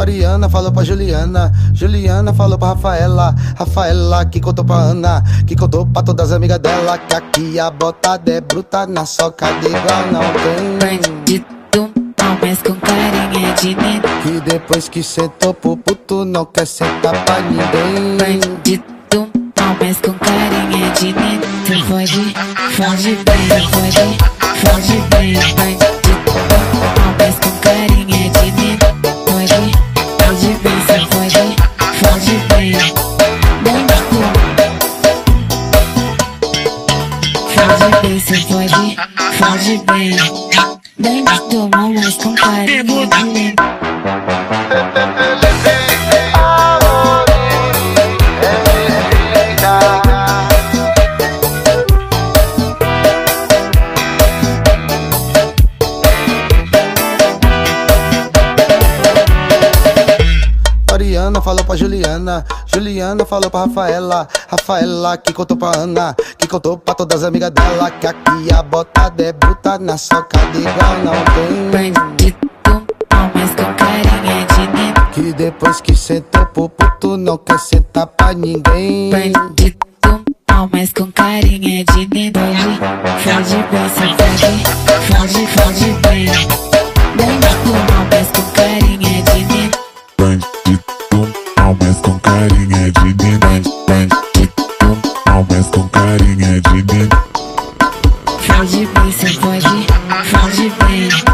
Mariana falou pra Juliana, Juliana falou pra Rafaela, Rafaela que contou pra Ana, que contou pra todas as amigas dela, que aqui a botada é bruta na soca de igual não tem. Bandido, não, mas com carinha de neno. Que depois que sentou pro puto não quer sentar pra ninguém. Bandido, não, mas com carinha de neno. Cê pode, foge bem, pode, foge bem. Bandido, foge bem, cê pode, foge bem. Bandido, não, mas com de. Mariana falou pra Juliana, Juliana falou pra Rafaela, Rafaela que contou pra Ana, que contou pra todas as amigas dela, que aqui a botada é bruta na soca de igual não tem. Bandido, mas com carinha de neno. Que depois que sentou pro puto não quer sentar pra ninguém. Bandido, mas com carinha de neno. Foge, foge bem, cê foge, foge, foge bem. carinha de dentro. Talvez com carinha de neném Fode bem, cê pode, fode bem